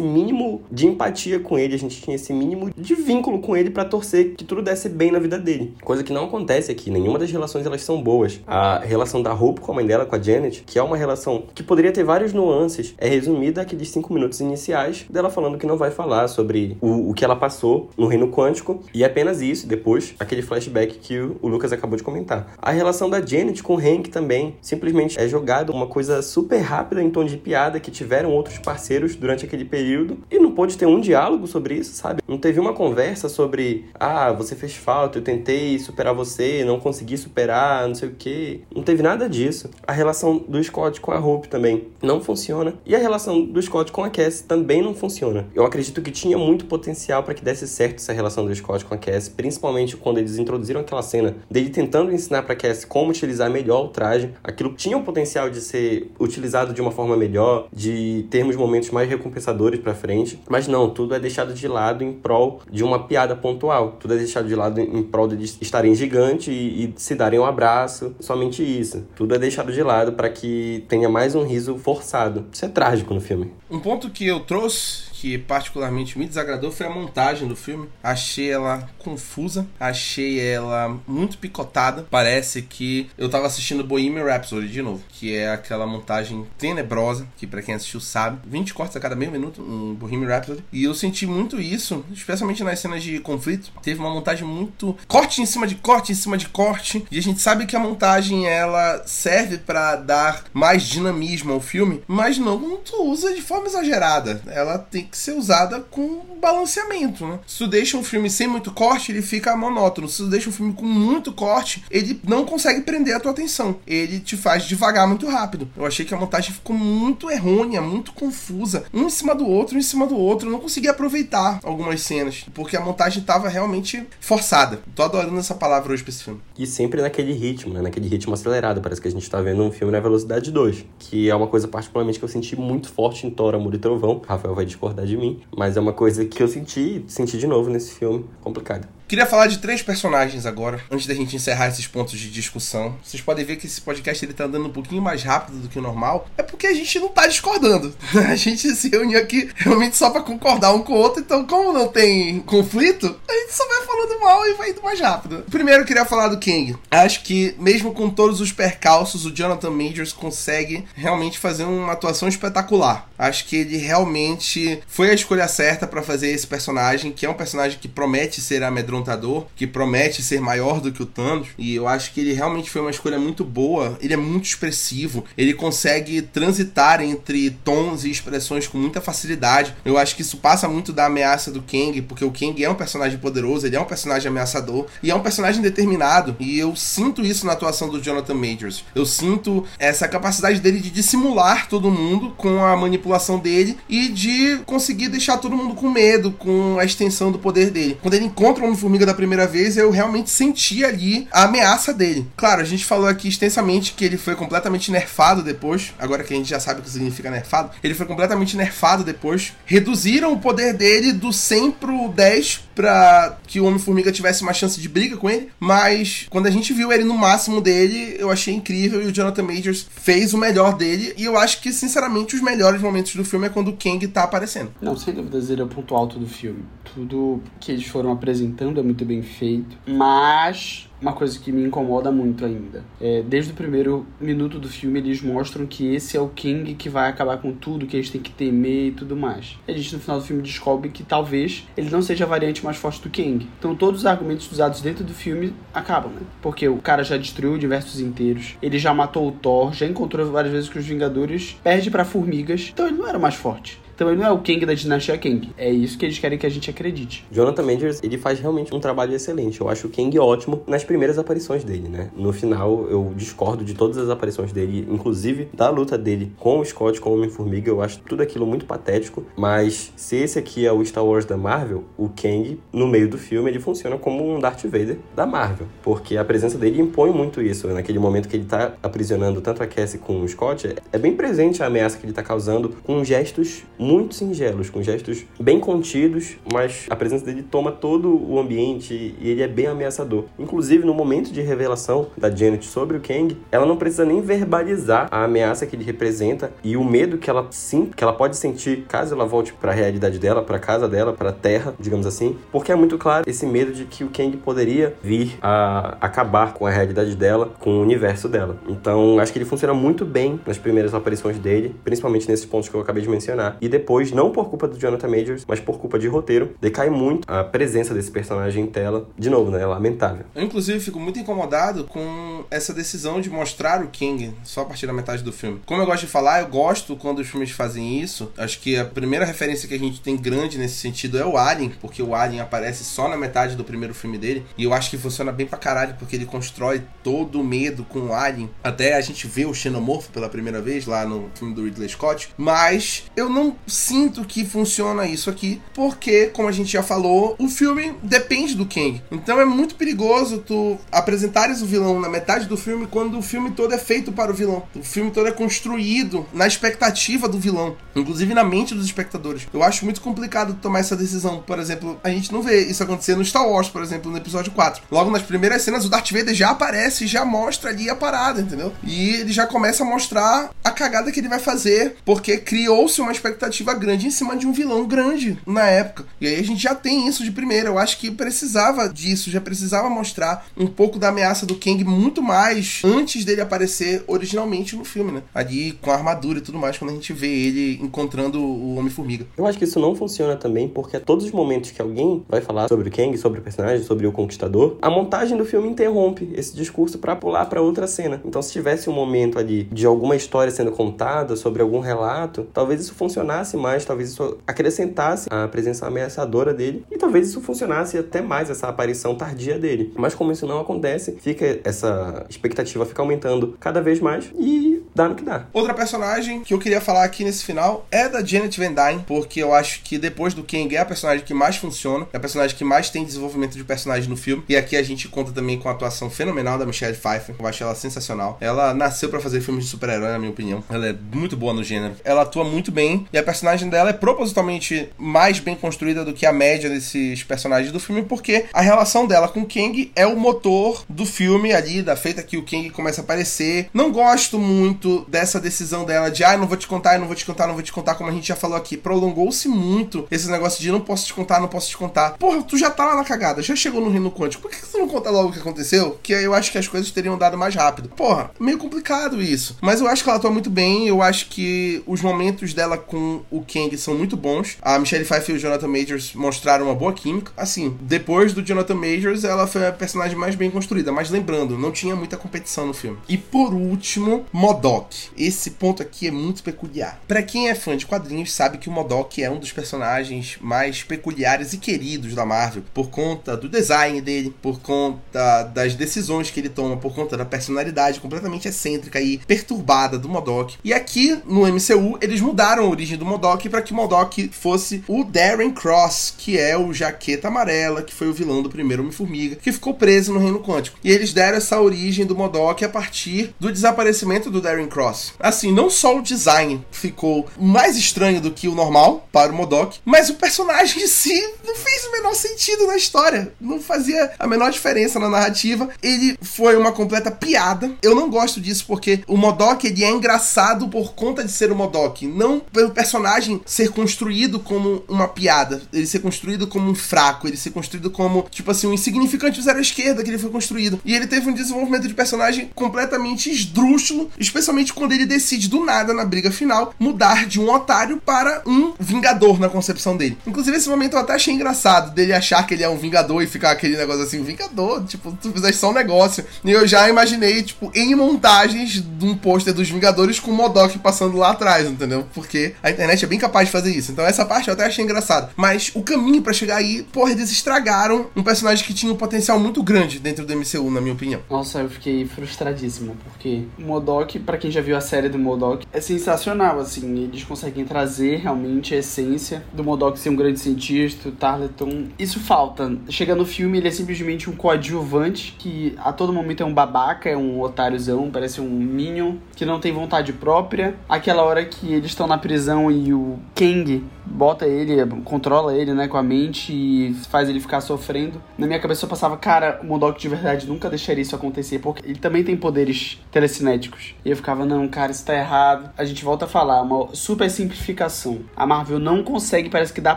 mínimo de empatia com ele, a gente tinha esse mínimo de vínculo com ele para torcer que tudo desse bem na vida dele. Coisa que não acontece aqui. Nenhuma das relações elas são boas. A relação da Hope com a mãe dela, com a Janet, que é uma relação que poderia ter vários nuances, é resumida aqueles cinco minutos iniciais dela falando que não vai falar sobre o, o que ela passou no reino quântico e apenas isso. Depois, aquele flashback que o, o Lucas acabou de comentar. A relação da Janet com o Hank também simplesmente é jogada uma coisa super rápida em tom de piada que tiveram outros parceiros durante aquele período e não pode ter um diálogo sobre isso, sabe? Não teve uma conversa sobre, ah, você fez falta, eu tentei superar você, não consegui superar, não sei o que. Não teve nada disso. A relação do Scott com a Hope também não funciona. E a relação do Scott com a Cassie também não funciona. Eu acredito que tinha muito potencial para que desse certo essa relação do Scott com a Cassie, principalmente quando eles introduziram aquela cena dele tentando ensinar para Cassie como utilizar melhor o traje. Aquilo tinha o potencial de ser utilizado de uma forma melhor, de termos momentos mais recompensadores para frente, mas não, tudo é deixado de lado em prol de uma piada pontual. Tudo é deixado de lado em prol de estarem gigantes e, e se darem um abraço, somente isso. Tudo é deixado de lado para que tenha mais um riso forçado. Isso é trágico no filme. Um ponto que eu trouxe que particularmente me desagradou foi a montagem do filme. Achei ela confusa, achei ela muito picotada. Parece que eu tava assistindo Bohemian Rhapsody de novo, que é aquela montagem tenebrosa, que para quem assistiu sabe, 20 cortes a cada meio minuto em Bohemian Rhapsody. E eu senti muito isso, especialmente nas cenas de conflito. Teve uma montagem muito corte em cima de corte em cima de corte, e a gente sabe que a montagem ela serve para dar mais dinamismo ao filme, mas não tu usa de forma exagerada. Ela tem que ser usada com balanceamento, né? Se tu deixa um filme sem muito corte, ele fica monótono. Se tu deixa um filme com muito corte, ele não consegue prender a tua atenção. Ele te faz devagar muito rápido. Eu achei que a montagem ficou muito errônea, muito confusa. Um em cima do outro, um em cima do outro. Eu não consegui aproveitar algumas cenas, porque a montagem estava realmente forçada. Tô adorando essa palavra hoje pra esse filme. E sempre naquele ritmo, né? Naquele ritmo acelerado. Parece que a gente tá vendo um filme na velocidade 2, que é uma coisa particularmente que eu senti muito forte em Thor, Amor e Trovão. Rafael vai discordar de mim, mas é uma coisa que eu senti, senti de novo nesse filme, complicado. Queria falar de três personagens agora, antes da gente encerrar esses pontos de discussão. Vocês podem ver que esse podcast ele tá andando um pouquinho mais rápido do que o normal. É porque a gente não tá discordando. A gente se reuniu aqui realmente só para concordar um com o outro. Então, como não tem conflito, a gente só vai falando mal e vai indo mais rápido. Primeiro, eu queria falar do King. Acho que, mesmo com todos os percalços, o Jonathan Majors consegue realmente fazer uma atuação espetacular. Acho que ele realmente foi a escolha certa para fazer esse personagem, que é um personagem que promete ser amedrontador confrontador, que promete ser maior do que o Thanos. E eu acho que ele realmente foi uma escolha muito boa. Ele é muito expressivo, ele consegue transitar entre tons e expressões com muita facilidade. Eu acho que isso passa muito da ameaça do Kang, porque o Kang é um personagem poderoso, ele é um personagem ameaçador e é um personagem determinado. E eu sinto isso na atuação do Jonathan Majors. Eu sinto essa capacidade dele de dissimular todo mundo com a manipulação dele e de conseguir deixar todo mundo com medo com a extensão do poder dele. Quando ele encontra um Formiga da primeira vez, eu realmente senti ali a ameaça dele. Claro, a gente falou aqui extensamente que ele foi completamente nerfado depois. Agora que a gente já sabe o que significa nerfado, ele foi completamente nerfado depois. Reduziram o poder dele do 100 pro 10 para que o Homem-Formiga tivesse uma chance de briga com ele. Mas quando a gente viu ele no máximo dele, eu achei incrível e o Jonathan Majors fez o melhor dele. E eu acho que, sinceramente, os melhores momentos do filme é quando o Kang tá aparecendo. Não, sem dúvidas, ele é o ponto alto do filme. Tudo que eles foram apresentando é muito bem feito, mas uma coisa que me incomoda muito ainda. É, desde o primeiro minuto do filme, eles mostram que esse é o King que vai acabar com tudo, que eles têm que temer e tudo mais. A gente, no final do filme, descobre que talvez ele não seja a variante mais forte do King. Então, todos os argumentos usados dentro do filme acabam, né? Porque o cara já destruiu diversos inteiros, ele já matou o Thor, já encontrou várias vezes que os Vingadores perde para formigas, então ele não era mais forte. Então ele não é o Kang da dinastia Kang. É isso que eles querem que a gente acredite. Jonathan Majors, ele faz realmente um trabalho excelente. Eu acho o Kang ótimo nas primeiras aparições dele, né? No final, eu discordo de todas as aparições dele, inclusive da luta dele com o Scott, com o Homem-Formiga. Eu acho tudo aquilo muito patético. Mas se esse aqui é o Star Wars da Marvel, o Kang, no meio do filme, ele funciona como um Darth Vader da Marvel. Porque a presença dele impõe muito isso. Naquele momento que ele tá aprisionando tanto a Cassie com o Scott, é bem presente a ameaça que ele tá causando com gestos muito singelos, com gestos bem contidos, mas a presença dele toma todo o ambiente e ele é bem ameaçador. Inclusive, no momento de revelação da Janet sobre o Kang, ela não precisa nem verbalizar a ameaça que ele representa e o medo que ela sim, que ela pode sentir caso ela volte para a realidade dela, para casa dela, para a Terra, digamos assim, porque é muito claro esse medo de que o Kang poderia vir a acabar com a realidade dela, com o universo dela. Então, acho que ele funciona muito bem nas primeiras aparições dele, principalmente nesses pontos que eu acabei de mencionar. E depois, não por culpa do Jonathan Majors, mas por culpa de roteiro, decai muito a presença desse personagem em tela. De novo, né? É lamentável. Eu, inclusive, fico muito incomodado com essa decisão de mostrar o King só a partir da metade do filme. Como eu gosto de falar, eu gosto quando os filmes fazem isso. Acho que a primeira referência que a gente tem grande nesse sentido é o Alien, porque o Alien aparece só na metade do primeiro filme dele. E eu acho que funciona bem pra caralho, porque ele constrói todo o medo com o Alien. Até a gente vê o xenomorfo pela primeira vez lá no filme do Ridley Scott. Mas eu não sinto que funciona isso aqui, porque, como a gente já falou, o filme depende do Kang. Então é muito perigoso tu apresentares o vilão na metade do filme quando o filme todo é feito para o vilão. O filme todo é construído na expectativa do vilão, inclusive na mente dos espectadores. Eu acho muito complicado tomar essa decisão. Por exemplo, a gente não vê isso acontecer no Star Wars, por exemplo, no episódio 4. Logo nas primeiras cenas, o Darth Vader já aparece, já mostra ali a parada, entendeu? E ele já começa a mostrar a cagada que ele vai fazer, porque criou-se uma expectativa grande em cima de um vilão grande na época. E aí a gente já tem isso de primeira. Eu acho que precisava disso, já precisava mostrar um pouco da ameaça do Kang muito mais antes dele aparecer originalmente no filme, né? Ali com a armadura e tudo mais, quando a gente vê ele encontrando o Homem-Formiga. Eu acho que isso não funciona também porque a todos os momentos que alguém vai falar sobre o Kang, sobre o personagem, sobre o Conquistador, a montagem do filme interrompe esse discurso para pular para outra cena. Então, se tivesse um momento ali de alguma história sendo contada, sobre algum relato, talvez isso funcionasse mais, talvez isso acrescentasse a presença ameaçadora dele e talvez isso funcionasse até mais essa aparição tardia dele. Mas como isso não acontece, fica essa expectativa fica aumentando cada vez mais e dá no que dá. Outra personagem que eu queria falar aqui nesse final é da Janet Van Dyne, porque eu acho que depois do Kang é a personagem que mais funciona, é a personagem que mais tem desenvolvimento de personagem no filme. E aqui a gente conta também com a atuação fenomenal da Michelle Pfeiffer. Eu acho ela sensacional. Ela nasceu para fazer filmes de super-herói, na minha opinião. Ela é muito boa no gênero. Ela atua muito bem e a personagem dela é propositalmente mais bem construída do que a média desses personagens do filme, porque a relação dela com o Kang é o motor do filme ali, da feita que o Kang começa a aparecer. Não gosto muito dessa decisão dela de, ah, não vou te contar, não vou te contar, não vou te contar, como a gente já falou aqui. Prolongou-se muito esse negócio de não posso te contar, não posso te contar. Porra, tu já tá lá na cagada, já chegou no reino quântico. Por que tu não conta logo o que aconteceu? Que eu acho que as coisas teriam dado mais rápido. Porra, meio complicado isso. Mas eu acho que ela atua muito bem. Eu acho que os momentos dela com o Kang são muito bons. A Michelle Pfeiffer e o Jonathan Majors mostraram uma boa química. Assim, depois do Jonathan Majors, ela foi a personagem mais bem construída. Mas lembrando, não tinha muita competição no filme. E por último, Modok. Esse ponto aqui é muito peculiar. Para quem é fã de quadrinhos, sabe que o Modok é um dos personagens mais peculiares e queridos da Marvel por conta do design dele, por conta das decisões que ele toma, por conta da personalidade completamente excêntrica e perturbada do Modok. E aqui no MCU eles mudaram a origem do Modok para que Modok fosse o Darren Cross, que é o jaqueta amarela, que foi o vilão do primeiro Homem-Formiga, que ficou preso no Reino Quântico. E eles deram essa origem do Modok a partir do desaparecimento do Darren Cross. Assim, não só o design ficou mais estranho do que o normal para o Modok, mas o personagem em si não fez o menor sentido na história. Não fazia a menor diferença na narrativa. Ele foi uma completa piada. Eu não gosto disso porque o Modok ele é engraçado por conta de ser o Modok, não pelo personagem ser construído como uma piada, ele ser construído como um fraco, ele ser construído como, tipo assim, um insignificante zero à esquerda que ele foi construído. E ele teve um desenvolvimento de personagem completamente esdrúxulo, especialmente quando ele decide do nada na briga final mudar de um otário para um vingador na concepção dele. Inclusive, esse momento eu até achei engraçado dele achar que ele é um vingador e ficar aquele negócio assim, vingador, tipo, tu fizeste só um negócio. E eu já imaginei, tipo, em montagens de um pôster dos Vingadores com o Modok passando lá atrás, entendeu? Porque a internet é bem capaz de fazer isso. Então essa parte eu até achei engraçado. Mas o caminho para chegar aí, porra, eles estragaram um personagem que tinha um potencial muito grande dentro do MCU, na minha opinião. Nossa, eu fiquei frustradíssimo, porque o Modok, para quem já viu a série do Modok, é sensacional, assim, eles conseguem trazer realmente a essência do Modok ser um grande cientista, o Tarleton. Isso falta. Chega no filme, ele é simplesmente um coadjuvante que a todo momento é um babaca, é um otáriozão, parece um Minion, que não tem vontade própria. Aquela hora que eles estão na prisão e o Kang bota ele, controla ele, né, com a mente e faz ele ficar sofrendo. Na minha cabeça eu passava, cara, o Modok de verdade nunca deixaria isso acontecer, porque ele também tem poderes telecinéticos. E eu ficava, ficava, não, cara, isso tá errado. A gente volta a falar, uma super simplificação. A Marvel não consegue, parece que dar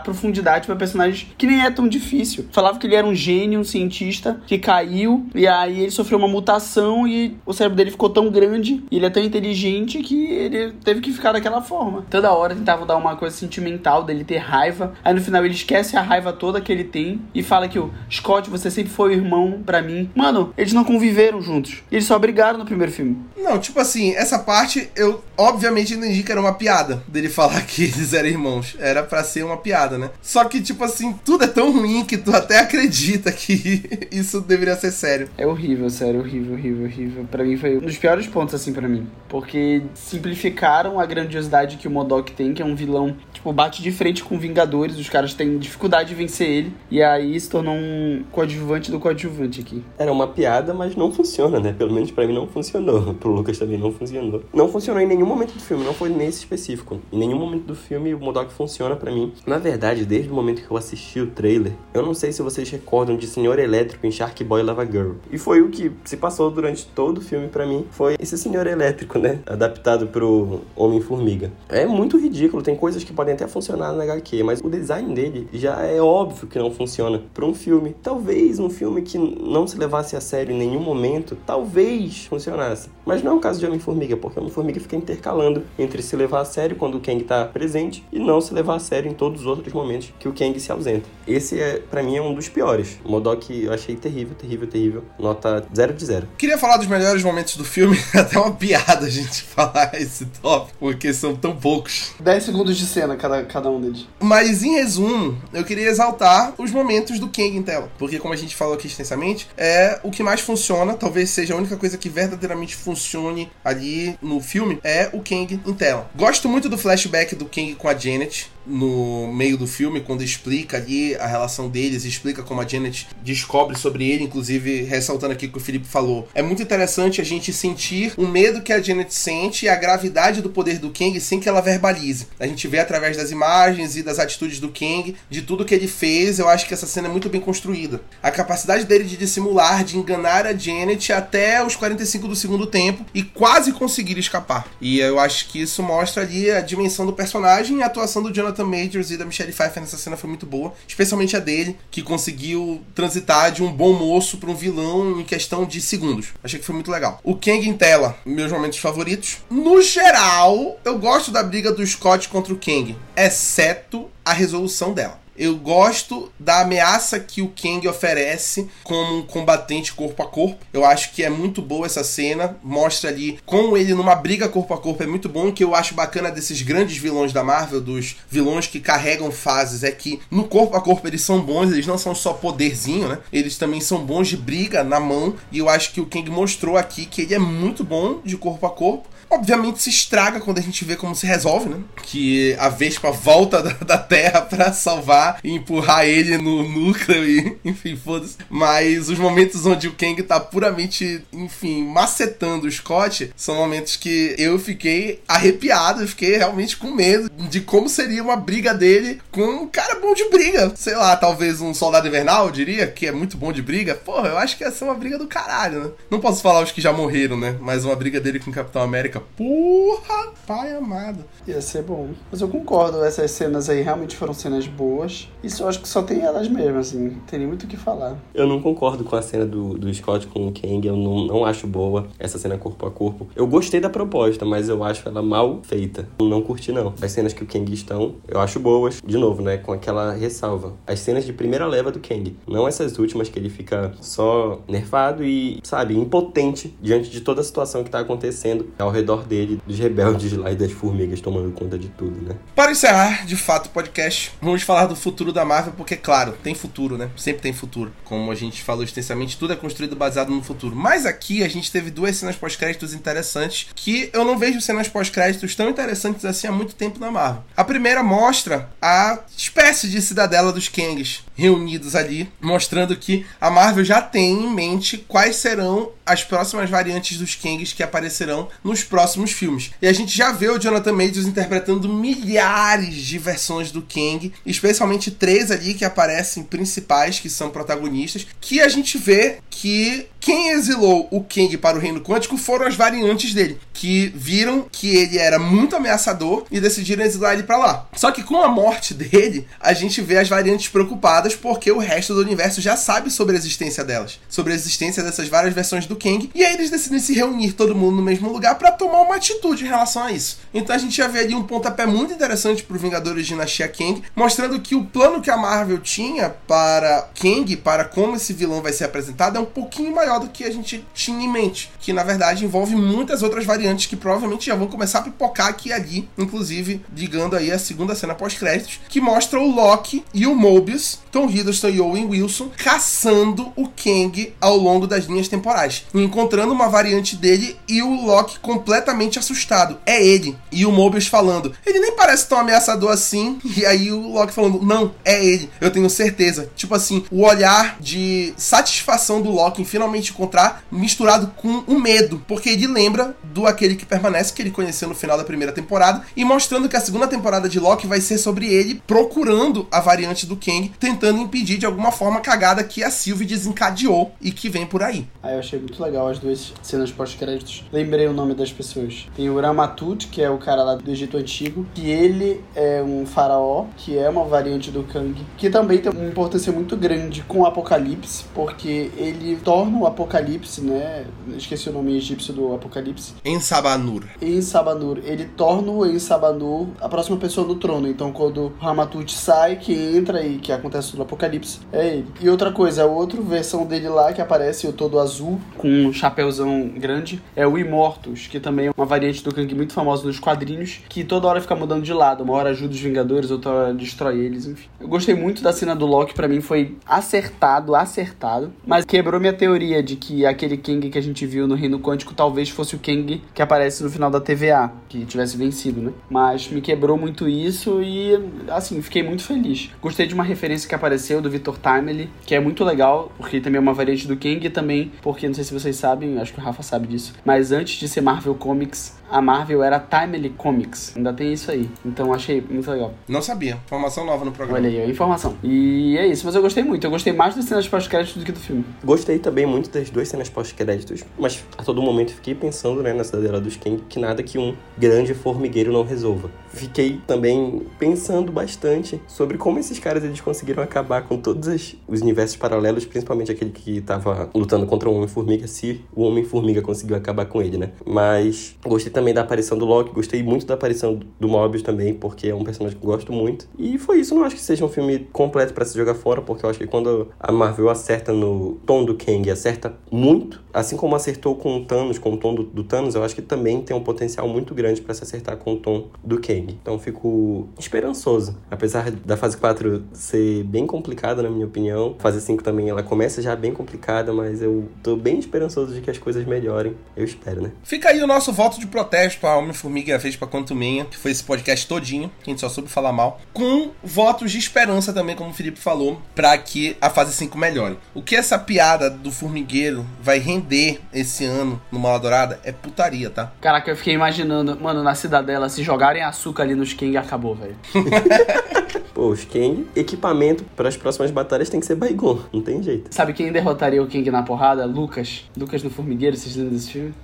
profundidade para personagens que nem é tão difícil. Falava que ele era um gênio, um cientista que caiu e aí ele sofreu uma mutação e o cérebro dele ficou tão grande e ele é tão inteligente que ele teve que ficar daquela forma. Toda hora tentava dar uma coisa sentimental dele ter raiva. Aí no final ele esquece a raiva toda que ele tem e fala que o Scott, você sempre foi o irmão para mim. Mano, eles não conviveram juntos. Eles só brigaram no primeiro filme. Não, tipo assim, essa parte eu obviamente entendi que era uma piada dele falar que eles eram irmãos. Era para ser uma piada, né? Só que, tipo assim, tudo é tão ruim que tu até acredita que isso deveria ser sério. É horrível, sério, horrível, horrível, horrível. Para mim foi um dos piores pontos, assim, para mim. Porque simplificaram a grandiosidade que o Modok tem, que é um vilão, tipo, bate de frente com Vingadores, os caras têm dificuldade de vencer ele. E aí se tornou um coadjuvante do coadjuvante aqui. Era uma piada, mas não funciona, né? Pelo menos para mim não funcionou. Pro Lucas também não funcionou. Não funcionou em nenhum momento do filme, não foi nesse específico. Em nenhum momento do filme o Modok funciona para mim. Na verdade, desde o momento que eu assisti o trailer, eu não sei se vocês recordam de Senhor Elétrico em Shark Boy Lava Girl. E foi o que se passou durante todo o filme para mim. Foi esse Senhor Elétrico, né? Adaptado pro Homem-Formiga. É muito ridículo, tem coisas que podem até funcionar na HQ, mas o design dele já é óbvio que não funciona para um filme. Talvez um filme que não se levasse a sério em nenhum momento, talvez funcionasse. Mas não é o caso de Homem-Formiga, porque Homem-Formiga fica intercalando entre se levar a sério quando o Kang tá presente e não se levar a sério em todos os outros momentos que o Kang se ausenta. Esse, é, para mim, é um dos piores. O Modok eu achei terrível, terrível, terrível. Nota 0 de 0. Queria falar dos melhores momentos do filme, até uma piada a gente falar esse tópico, porque são tão poucos. 10 segundos de cena cada, cada um deles. Mas, em resumo, eu queria exaltar os momentos do Kang em tela. Porque, como a gente falou aqui extensamente, é o que mais funciona, talvez seja a única coisa que verdadeiramente funcione ali no filme, é o Kang em tela. Gosto muito do flashback do Kang com a Janet no meio do filme, quando explica ali a relação deles, explica como a Janet descobre sobre ele, inclusive ressaltando aqui o que o Felipe falou. É muito interessante a gente sentir o medo que a Janet sente e a gravidade do poder do Kang sem que ela verbalize. A gente vê através das imagens e das atitudes do Kang, de tudo que ele fez, eu acho que essa cena é muito bem construída. A capacidade dele de dissimular, de enganar a Janet até os 45 do segundo tempo e quase conseguir escapar. E eu acho que isso mostra ali a dimensão do personagem e a atuação do Jonathan Majors e da Michelle Pfeiffer nessa cena foi muito boa, especialmente a dele, que conseguiu transitar de um bom moço para um vilão em questão de segundos. Achei que foi muito legal. O Kang em tela, meus momentos favoritos. No geral, eu gosto da briga do Scott contra o Kang, exceto a resolução dela. Eu gosto da ameaça que o Kang oferece como um combatente corpo a corpo. Eu acho que é muito boa essa cena. Mostra ali com ele numa briga corpo a corpo. É muito bom. O que eu acho bacana desses grandes vilões da Marvel, dos vilões que carregam fases, é que no corpo a corpo eles são bons. Eles não são só poderzinho, né? Eles também são bons de briga na mão. E eu acho que o Kang mostrou aqui que ele é muito bom de corpo a corpo. Obviamente se estraga quando a gente vê como se resolve, né? Que a Vespa volta da, da Terra para salvar e empurrar ele no núcleo e, enfim, foda-se. Mas os momentos onde o Kang tá puramente, enfim, macetando o Scott são momentos que eu fiquei arrepiado, eu fiquei realmente com medo de como seria uma briga dele com um cara bom de briga. Sei lá, talvez um soldado invernal, diria, que é muito bom de briga. Porra, eu acho que ia ser uma briga do caralho, né? Não posso falar os que já morreram, né? Mas uma briga dele com o Capitão América Porra, pai amado. Ia ser bom. Mas eu concordo, essas cenas aí realmente foram cenas boas. Isso eu acho que só tem elas mesmas, assim. Não tem nem muito o que falar. Eu não concordo com a cena do, do Scott com o Kang. Eu não, não acho boa essa cena corpo a corpo. Eu gostei da proposta, mas eu acho ela mal feita. Não curti, não. As cenas que o Kang estão, eu acho boas. De novo, né? Com aquela ressalva. As cenas de primeira leva do Kang. Não essas últimas que ele fica só nerfado e, sabe, impotente diante de toda a situação que tá acontecendo ao redor dele, dos rebeldes lá e das formigas tomando conta de tudo, né? Para encerrar, de fato, o podcast, vamos falar do futuro da Marvel, porque, claro, tem futuro, né? Sempre tem futuro. Como a gente falou extensamente, tudo é construído baseado no futuro. Mas aqui a gente teve duas cenas pós-créditos interessantes que eu não vejo cenas pós-créditos tão interessantes assim há muito tempo na Marvel. A primeira mostra a espécie de cidadela dos Kangs reunidos ali, mostrando que a Marvel já tem em mente quais serão as próximas variantes dos Kangs que aparecerão nos próximos filmes. E a gente já vê o Jonathan Majors interpretando milhares de versões do Kang, especialmente três ali que aparecem principais, que são protagonistas, que a gente vê que quem exilou o Kang para o reino quântico foram as variantes dele, que viram que ele era muito ameaçador e decidiram exilar ele para lá. Só que com a morte dele, a gente vê as variantes preocupadas porque o resto do universo já sabe sobre a existência delas, sobre a existência dessas várias versões do Kang, e aí eles decidem se reunir todo mundo no mesmo lugar para tomar uma atitude em relação a isso. Então a gente já vê ali um pontapé muito interessante pro Vingadores Dinastia Kang, mostrando que o plano que a Marvel tinha para Kang, para como esse vilão vai ser apresentado, é um pouquinho maior do que a gente tinha em mente. Que na verdade envolve muitas outras variantes que provavelmente já vão começar a pipocar aqui e ali, inclusive ligando aí a segunda cena pós-créditos, que mostra o Loki e o Mobius, Tom Hiddleston e Owen Wilson, caçando o Kang ao longo das linhas temporais, encontrando uma variante dele e o Loki completamente assustado. É ele. E o Mobius falando: ele nem parece tão ameaçador assim. E aí o Loki falando: não, é ele. Eu tenho certeza. Tipo assim, o olhar de satisfação do Loki em finalmente encontrar, misturado com o medo, porque ele lembra do aquele que permanece que ele conheceu no final da primeira temporada e mostrando que a segunda temporada de Loki vai ser sobre ele procurando a variante do Kang, tentando impedir de alguma forma a cagada que a Sylvie desencadeou e que vem por aí. Aí eu achei muito legal as duas cenas pós-créditos. Lembrei o nome das pessoas. Tem o Ramatut, que é o cara lá do Egito Antigo, que ele é um faraó, que é uma variante do Kang, que também tem uma importância muito grande com o Apocalipse, porque ele torna o Apocalipse, né? Esqueci o nome egípcio do Apocalipse. Ensabanur. Ensabanur. Ele torna o Ensabanur a próxima pessoa do trono. Então, quando Ramatut sai, que entra e que acontece tudo no Apocalipse, é ele. E outra coisa, a outra versão dele lá, que aparece o todo azul, com um chapéuzão grande, é o Imortus, que também é uma variante do Kang muito famosa nos quadrinhos, que toda hora fica mudando de lado. Uma hora ajuda os Vingadores, outra hora destrói eles, enfim. Eu gostei muito da cena do Loki, para mim foi acertado, acertado, mas quebrou minha teoria de que aquele Kang que a gente viu no Reino Quântico talvez fosse o Kang que aparece no final da TVA, que tivesse vencido, né? Mas me quebrou muito isso e, assim, fiquei muito feliz. Gostei de uma referência que apareceu do Victor Timely, que é muito legal, porque também é uma variante do Kang e também porque, não sei se vocês sabem, acho que o Rafa sabe disso, mas antes de ser Marvel Comics, a Marvel era Timely Comics. Ainda tem isso aí. Então achei muito legal. Não sabia. Informação nova no programa. Olha aí, informação. E é isso, mas eu gostei muito. Eu gostei mais das cenas pós-créditos do que do filme. Gostei também muito das duas cenas pós-créditos, mas a todo momento fiquei pensando, né, nessa cidadela dos Kang, que nada que um grande formigueiro não resolva. Fiquei também pensando bastante sobre como esses caras eles conseguiram acabar com todos os universos paralelos, principalmente aquele que tava lutando contra o Homem-Formiga, se o Homem-Formiga conseguiu acabar com ele, né? Mas gostei também da aparição do Loki, gostei muito da aparição do Mobius também, porque é um personagem que eu gosto muito. E foi isso, não acho que seja um filme completo para se jogar fora, porque eu acho que quando a Marvel acerta no tom do Kang, acerta muito, assim como acertou com o Thanos, com o tom do, do Thanos, eu acho que também tem um potencial muito grande para se acertar com o tom do Kang. Então fico esperançoso. Apesar da fase 4 ser bem complicada, na minha opinião, fase 5 também ela começa já bem complicada, mas eu tô bem esperançoso de que as coisas melhorem. Eu espero, né? Fica aí o nosso voto de protesto a Homem-Formiga e a Vespa Quantumenha, que foi esse podcast todinho, que a gente só soube falar mal, com votos de esperança também, como o Felipe falou, para que a fase 5 melhore. O que essa piada do formigueiro vai render esse ano no Mala Dourada é putaria, tá? Caraca, eu fiquei imaginando, mano, na cidadela, se jogarem açúcar ali nos Kang, acabou, velho. Pô, os Kang, equipamento para as próximas batalhas tem que ser Baigon, não tem jeito. Sabe quem derrotaria o Kang na porrada? Lucas. Lucas no Formigueiro, vocês lembram desse filme?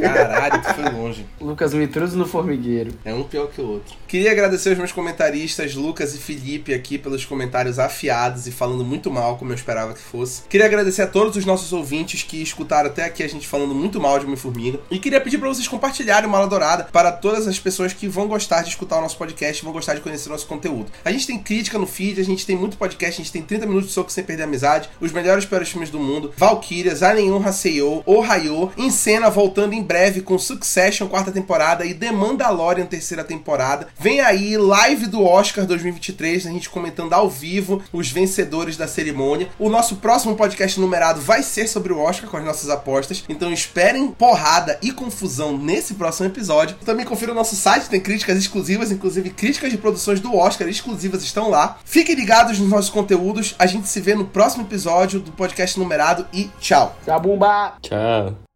Caralho, tu foi longe. Lucas Mitruso no Formigueiro. É um pior que o outro. Queria agradecer aos meus comentaristas, Lucas e Felipe, aqui pelos comentários afiados e falando muito mal, como eu esperava que fosse. Queria agradecer a todos os nossos ouvintes que escutaram até aqui a gente falando muito mal de Homem-Formiga. E queria pedir para vocês compartilharem o Mala Dourada para todas as pessoas que vão gostar de escutar o nosso podcast, vão gostar de conhecer o nosso conteúdo. A gente tem crítica no feed, a gente tem muito podcast, a gente tem 30 minutos de soco sem perder a amizade, os melhores piores filmes do mundo, Valkyrias, Anenhum Haseyo, Ohio, em cena voltando em breve com Succession quarta temporada e The Mandalorian terceira temporada. Vem aí live do Oscar 2023, a gente comentando ao vivo os vencedores da cerimônia. O nosso próximo podcast numerado vai ser sobre o Oscar com as nossas apostas, então esperem porrada e confusão nesse próximo episódio. Também confira o nosso site, tem críticas exclusivas, inclusive críticas de produções do Oscar exclusivas estão lá. Fiquem ligados nos nossos conteúdos, a gente se vê no próximo episódio do podcast numerado e tchau. Tchau, Bumba! Tchau.